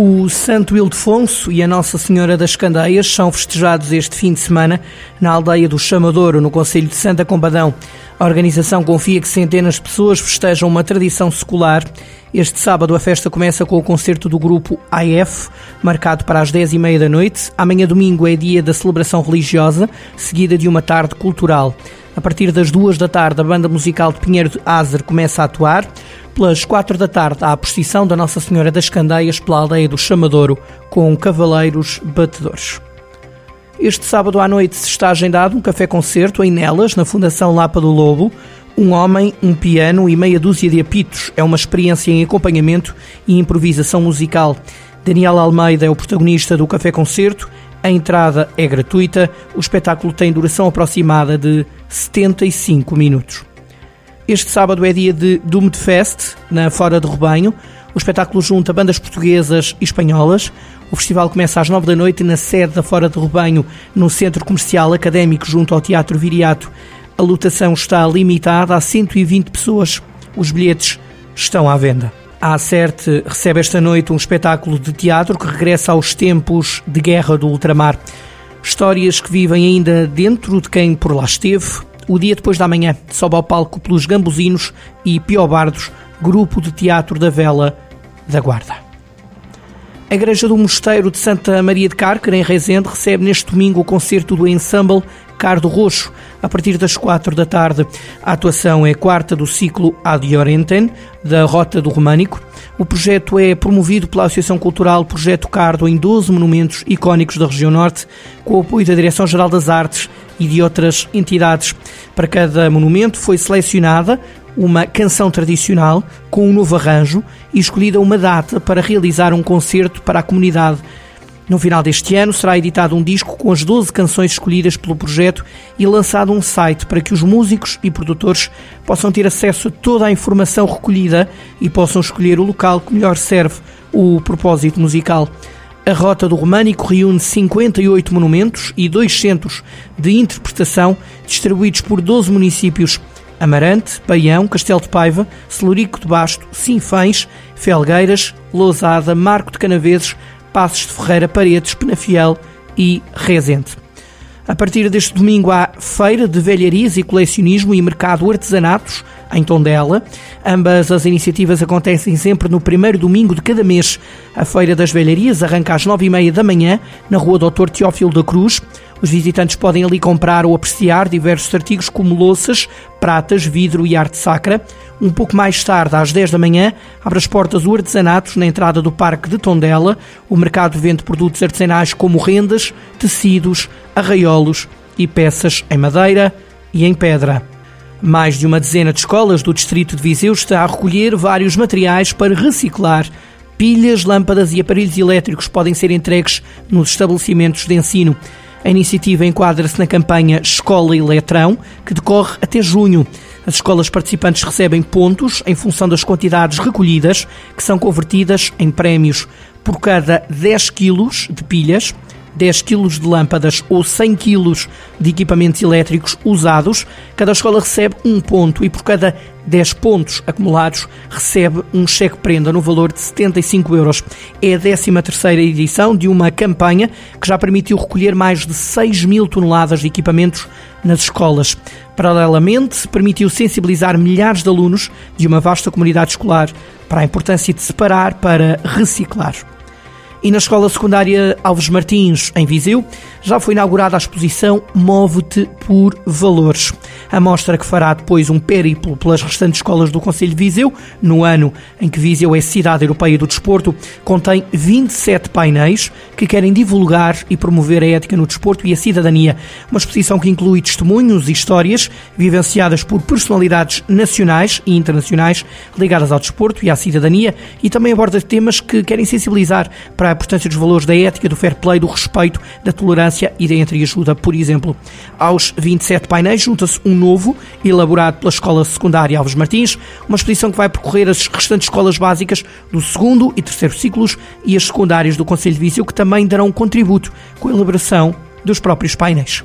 O Santo Ildefonso e a Nossa Senhora das Candeias são festejados este fim de semana na aldeia do Chamadouro, no Conselho de Santa Combadão. A organização confia que centenas de pessoas festejam uma tradição secular. Este sábado a festa começa com o concerto do grupo AF, marcado para as 10 e meia da noite. Amanhã domingo é dia da celebração religiosa, seguida de uma tarde cultural. A partir das duas da tarde, a banda musical de Pinheiro de Azer começa a atuar. Pelas quatro da tarde, há a procissão da Nossa Senhora das Candeias pela aldeia do Chamadouro, com cavaleiros batedores. Este sábado à noite se está agendado um café-concerto em Nelas, na Fundação Lapa do Lobo. Um homem, um piano e meia dúzia de apitos é uma experiência em acompanhamento e improvisação musical. Daniel Almeida é o protagonista do café-concerto. A entrada é gratuita. O espetáculo tem duração aproximada de 75 minutos. Este sábado é dia de Doom Fest, na Fora de Rebanho. O espetáculo junta bandas portuguesas e espanholas. O festival começa às nove da noite na sede da Fora de Rebanho, no Centro Comercial Académico, junto ao Teatro Viriato. A lotação está limitada a 120 pessoas. Os bilhetes estão à venda. A Acerte recebe esta noite um espetáculo de teatro que regressa aos tempos de guerra do ultramar. Histórias que vivem ainda dentro de quem por lá esteve, o dia depois da manhã, sobe ao palco pelos Gambuzinos e Piobardos, grupo de teatro da Vela da Guarda. A Igreja do Mosteiro de Santa Maria de Cárcer, em Rezende, recebe neste domingo o concerto do Ensemble Cardo Roxo, a partir das quatro da tarde. A atuação é quarta do ciclo Ad Orenten, da Rota do Românico. O projeto é promovido pela Associação Cultural Projeto Cardo em 12 monumentos icónicos da região norte, com o apoio da Direção-Geral das Artes e de outras entidades. Para cada monumento foi selecionada uma canção tradicional com um novo arranjo e escolhida uma data para realizar um concerto para a comunidade. No final deste ano será editado um disco com as 12 canções escolhidas pelo projeto e lançado um site para que os músicos e produtores possam ter acesso a toda a informação recolhida e possam escolher o local que melhor serve o propósito musical. A Rota do Românico reúne 58 monumentos e dois centros de interpretação distribuídos por 12 municípios. Amarante, Baião, Castelo de Paiva, Celurico de Basto, Sinfães, Felgueiras, Lousada, Marco de Canaveses, Passos de Ferreira, Paredes, Penafiel e Rezende. A partir deste domingo há Feira de Velharias e Colecionismo e Mercado Artesanatos, em Tondela. Ambas as iniciativas acontecem sempre no primeiro domingo de cada mês. A Feira das Velharias arranca às nove e meia da manhã, na rua Doutor Teófilo da Cruz. Os visitantes podem ali comprar ou apreciar diversos artigos como louças, pratas, vidro e arte sacra. Um pouco mais tarde, às 10 da manhã, abre as portas o Artesanatos na entrada do Parque de Tondela. O mercado vende produtos artesanais como rendas, tecidos, arraiolos e peças em madeira e em pedra. Mais de uma dezena de escolas do distrito de Viseu está a recolher vários materiais para reciclar. Pilhas, lâmpadas e aparelhos elétricos podem ser entregues nos estabelecimentos de ensino. A iniciativa enquadra-se na campanha Escola Eletrão, que decorre até junho. As escolas participantes recebem pontos em função das quantidades recolhidas, que são convertidas em prémios. Por cada 10 quilos de pilhas, 10 kg de lâmpadas ou 100 kg de equipamentos elétricos usados, cada escola recebe um ponto e por cada 10 pontos acumulados recebe um cheque-prenda no valor de 75 euros. É a 13ª edição de uma campanha que já permitiu recolher mais de 6 mil toneladas de equipamentos nas escolas. Paralelamente, permitiu sensibilizar milhares de alunos de uma vasta comunidade escolar para a importância de separar para reciclar. E na Escola Secundária Alves Martins, em Viseu, já foi inaugurada a exposição Move-te por Valores. A mostra que fará depois um périplo pelas restantes escolas do Conselho de Viseu, no ano em que Viseu é cidade europeia do desporto, contém 27 painéis que querem divulgar e promover a ética no desporto e a cidadania. Uma exposição que inclui testemunhos e histórias vivenciadas por personalidades nacionais e internacionais ligadas ao desporto e à cidadania e também aborda temas que querem sensibilizar a importância dos valores da ética, do fair play, do respeito, da tolerância e da entreajuda, por exemplo. Aos 27 painéis junta-se um novo, elaborado pela Escola Secundária Alves Martins, uma exposição que vai percorrer as restantes escolas básicas do segundo e terceiro ciclos e as secundárias do Conselho de Viseu, que também darão um contributo com a elaboração dos próprios painéis.